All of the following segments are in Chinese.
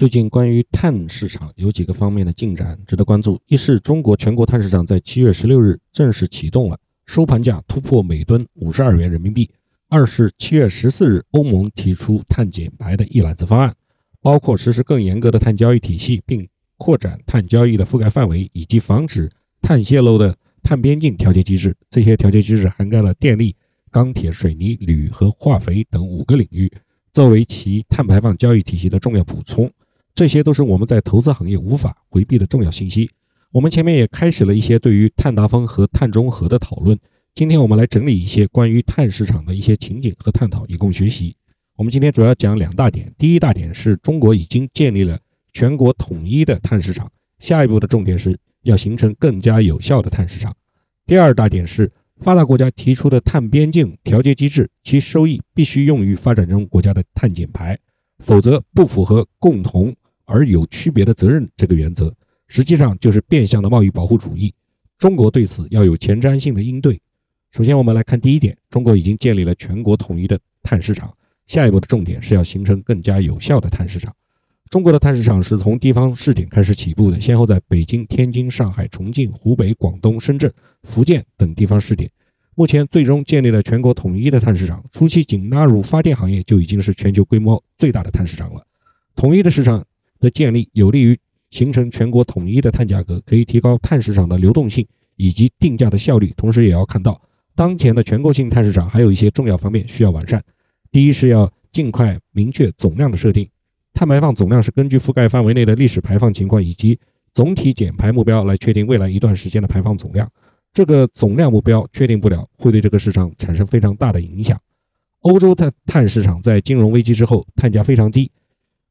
最近关于碳市场有几个方面的进展值得关注：一是中国全国碳市场在七月十六日正式启动了，收盘价突破每吨五十二元人民币；二是七月十四日，欧盟提出碳减排的一揽子方案，包括实施更严格的碳交易体系，并扩展碳交易的覆盖范围，以及防止碳泄漏的碳边境调节机制。这些调节机制涵盖了电力、钢铁、水泥、铝和化肥等五个领域，作为其碳排放交易体系的重要补充。这些都是我们在投资行业无法回避的重要信息。我们前面也开始了一些对于碳达峰和碳中和的讨论。今天我们来整理一些关于碳市场的一些情景和探讨，以供学习。我们今天主要讲两大点。第一大点是中国已经建立了全国统一的碳市场，下一步的重点是要形成更加有效的碳市场。第二大点是发达国家提出的碳边境调节机制，其收益必须用于发展中国家的碳减排，否则不符合共同。而有区别的责任这个原则，实际上就是变相的贸易保护主义。中国对此要有前瞻性的应对。首先，我们来看第一点：中国已经建立了全国统一的碳市场，下一步的重点是要形成更加有效的碳市场。中国的碳市场是从地方试点开始起步的，先后在北京、天津、上海、重庆、湖北、广东、深圳、福建等地方试点。目前，最终建立了全国统一的碳市场。初期仅纳入发电行业，就已经是全球规模最大的碳市场了。统一的市场。的建立有利于形成全国统一的碳价格，可以提高碳市场的流动性以及定价的效率。同时，也要看到当前的全国性碳市场还有一些重要方面需要完善。第一是要尽快明确总量的设定，碳排放总量是根据覆盖范围内的历史排放情况以及总体减排目标来确定未来一段时间的排放总量。这个总量目标确定不了，会对这个市场产生非常大的影响。欧洲碳碳市场在金融危机之后，碳价非常低。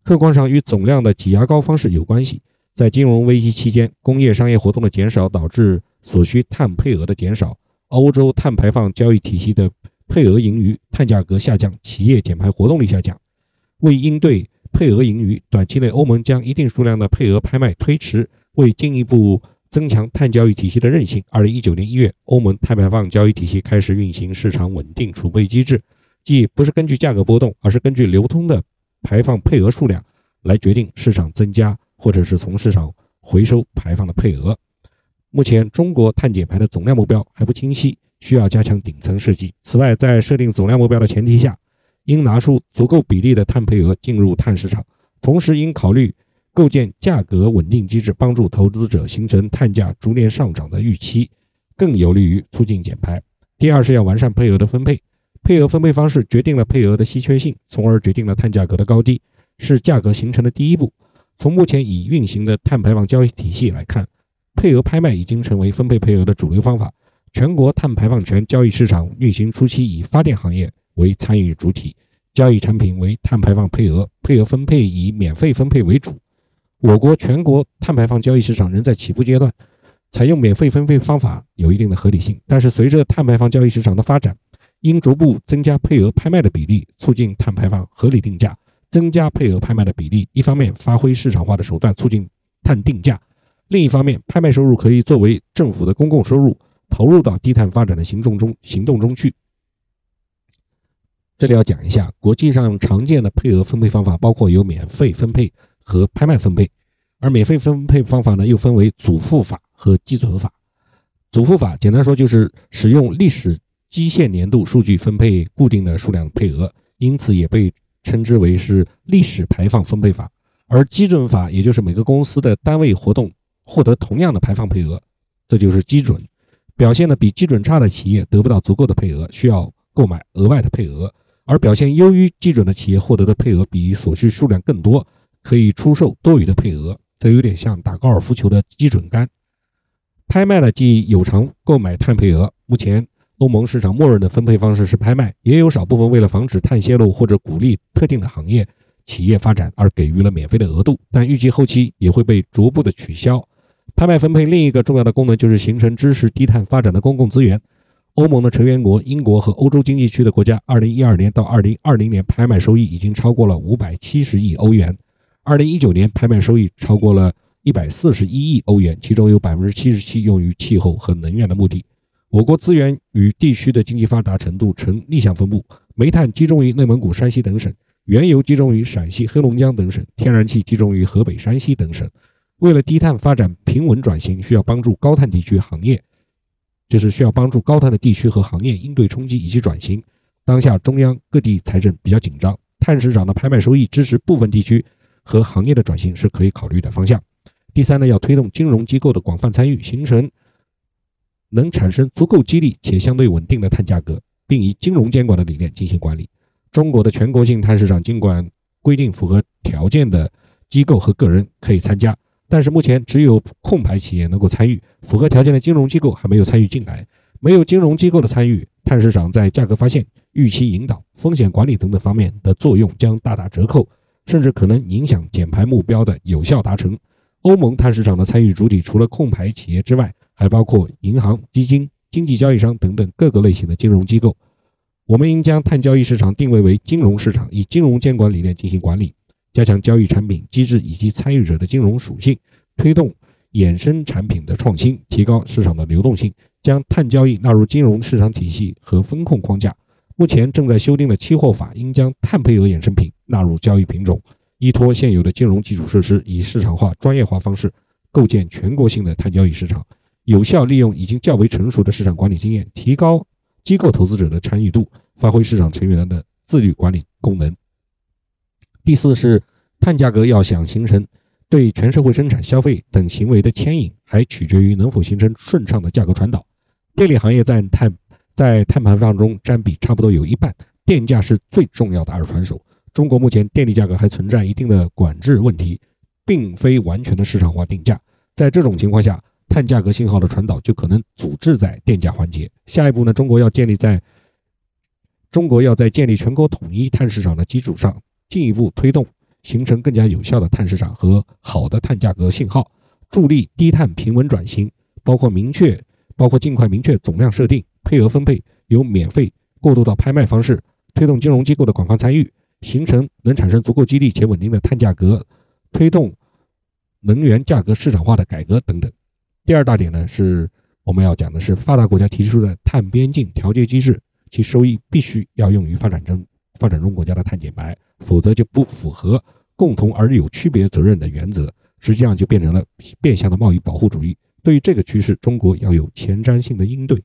客观上与总量的挤牙膏方式有关系。在金融危机期间，工业商业活动的减少导致所需碳配额的减少，欧洲碳排放交易体系的配额盈余，碳价格下降，企业减排活动力下降。为应对配额盈余，短期内欧盟将一定数量的配额拍卖推迟。为进一步增强碳交易体系的韧性，二零一九年一月，欧盟碳排放交易体系开始运行市场稳定储备机制，即不是根据价格波动，而是根据流通的。排放配额数量来决定市场增加，或者是从市场回收排放的配额。目前，中国碳减排的总量目标还不清晰，需要加强顶层设计。此外，在设定总量目标的前提下，应拿出足够比例的碳配额进入碳市场，同时应考虑构建价格稳定机制，帮助投资者形成碳价逐年上涨的预期，更有利于促进减排。第二是要完善配额的分配。配额分配方式决定了配额的稀缺性，从而决定了碳价格的高低，是价格形成的第一步。从目前已运行的碳排放交易体系来看，配额拍卖已经成为分配配额的主流方法。全国碳排放权交易市场运行初期，以发电行业为参与主体，交易产品为碳排放配额，配额分配以免费分配为主。我国全国碳排放交易市场仍在起步阶段，采用免费分配方法有一定的合理性。但是，随着碳排放交易市场的发展，应逐步增加配额拍卖的比例，促进碳排放合理定价。增加配额拍卖的比例，一方面发挥市场化的手段促进碳定价，另一方面拍卖收入可以作为政府的公共收入，投入到低碳发展的行动中行动中去。这里要讲一下，国际上常见的配额分配方法包括有免费分配和拍卖分配，而免费分配方法呢又分为祖父法和基准法。祖父法简单说就是使用历史。基线年度数据分配固定的数量配额，因此也被称之为是历史排放分配法。而基准法，也就是每个公司的单位活动获得同样的排放配额，这就是基准。表现的比基准差的企业得不到足够的配额，需要购买额外的配额；而表现优于基准的企业获得的配额比所需数量更多，可以出售多余的配额。这有点像打高尔夫球的基准杆。拍卖呢，即有偿购买碳配额。目前。欧盟市场默认的分配方式是拍卖，也有少部分为了防止碳泄漏或者鼓励特定的行业企业发展而给予了免费的额度，但预计后期也会被逐步的取消。拍卖分配另一个重要的功能就是形成支持低碳发展的公共资源。欧盟的成员国英国和欧洲经济区的国家，2012年到2020年拍卖收益已经超过了570亿欧元，2019年拍卖收益超过了141亿欧元，其中有77%用于气候和能源的目的。我国资源与地区的经济发达程度呈逆向分布，煤炭集中于内蒙古、山西等省，原油集中于陕西、黑龙江等省，天然气集中于河北、山西等省。为了低碳发展平稳转型，需要帮助高碳地区行业，就是需要帮助高碳的地区和行业应对冲击以及转型。当下中央各地财政比较紧张，碳市场的拍卖收益支持部分地区和行业的转型是可以考虑的方向。第三呢，要推动金融机构的广泛参与，形成能产生足够激励且相对稳定的碳价格，并以金融监管的理念进行管理。中国的全国性碳市场尽管规定符合条件的机构和个人可以参加，但是目前只有控牌企业能够参与，符合条件的金融机构还没有参与进来。没有金融机构的参与，碳市场在价格发现、预期引导、风险管理等等方面的作用将大打折扣，甚至可能影响减排目标的有效达成。欧盟碳市场的参与主体除了控牌企业之外，还包括银行、基金、经济交易商等等各个类型的金融机构。我们应将碳交易市场定位为金融市场，以金融监管理念进行管理，加强交易产品机制以及参与者的金融属性，推动衍生产品的创新，提高市场的流动性，将碳交易纳入金融市场体系和风控框架。目前正在修订的期货法应将碳配额衍生品纳入交易品种，依托现有的金融基础设施，以市场化、专业化方式构建全国性的碳交易市场，有效利用已经较为成熟的市场管理经验，提高。机构投资者的参与度，发挥市场成员的自律管理功能。第四是碳价格要想形成对全社会生产、消费等行为的牵引，还取决于能否形成顺畅的价格传导。电力行业在碳在碳排放中占比差不多有一半，电价是最重要的二传手。中国目前电力价格还存在一定的管制问题，并非完全的市场化定价。在这种情况下，碳价格信号的传导就可能阻滞在电价环节。下一步呢？中国要建立在中国要在建立全国统一碳市场的基础上，进一步推动形成更加有效的碳市场和好的碳价格信号，助力低碳平稳转型。包括明确，包括尽快明确总量设定、配额分配，由免费过渡到拍卖方式，推动金融机构的广泛参与，形成能产生足够激励且稳定的碳价格，推动能源价格市场化的改革等等。第二大点呢，是我们要讲的是发达国家提出的碳边境调节机制，其收益必须要用于发展中发展中国家的碳减排，否则就不符合共同而有区别责任的原则，实际上就变成了变相的贸易保护主义。对于这个趋势，中国要有前瞻性的应对。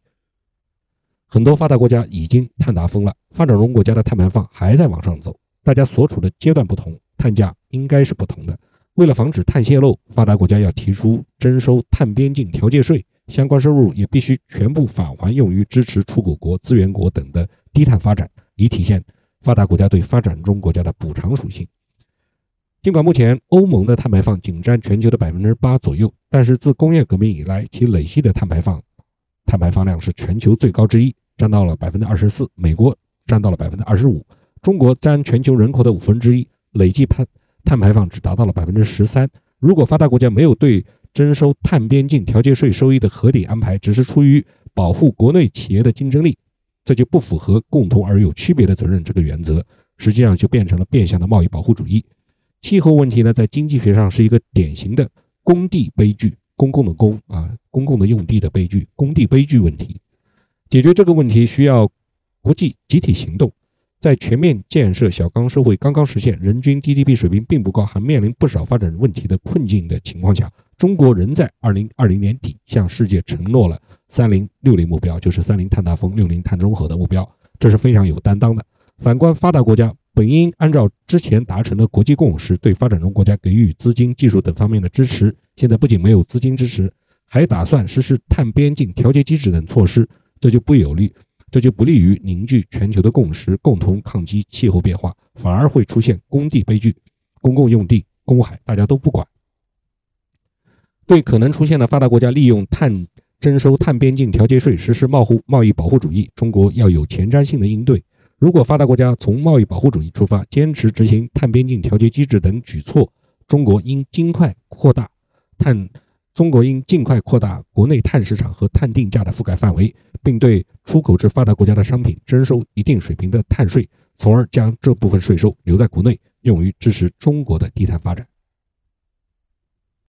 很多发达国家已经碳达峰了，发展中国家的碳排放还在往上走，大家所处的阶段不同，碳价应该是不同的。为了防止碳泄漏，发达国家要提出征收碳边境调节税，相关收入也必须全部返还用于支持出口国、资源国等的低碳发展，以体现发达国家对发展中国家的补偿属性。尽管目前欧盟的碳排放仅占全球的百分之八左右，但是自工业革命以来，其累计的碳排放碳排放量是全球最高之一，占到了百分之二十四。美国占到了百分之二十五，中国占全球人口的五分之一，累计碳。碳排放只达到了百分之十三。如果发达国家没有对征收碳边境调节税收益的合理安排，只是出于保护国内企业的竞争力，这就不符合共同而有区别的责任这个原则，实际上就变成了变相的贸易保护主义。气候问题呢，在经济学上是一个典型的公地悲剧，公共的公啊，公共的用地的悲剧，公地悲剧问题。解决这个问题需要国际集体行动。在全面建设小康社会刚刚实现，人均 GDP 水平并不高，还面临不少发展问题的困境的情况下，中国仍在2020年底向世界承诺了“三零六零”目标，就是“三零碳达峰，六零碳中和”的目标，这是非常有担当的。反观发达国家，本应按照之前达成的国际共识，对发展中国家给予资金、技术等方面的支持，现在不仅没有资金支持，还打算实施碳边境调节机制等措施，这就不有利。这就不利于凝聚全球的共识，共同抗击气候变化，反而会出现公地悲剧。公共用地、公海，大家都不管。对可能出现的发达国家利用碳征收碳边境调节税实施贸互贸易保护主义，中国要有前瞻性的应对。如果发达国家从贸易保护主义出发，坚持执行碳边境调节机制等举措，中国应尽快扩大碳。中国应尽快扩大国内碳市场和碳定价的覆盖范围，并对出口至发达国家的商品征收一定水平的碳税，从而将这部分税收留在国内，用于支持中国的低碳发展。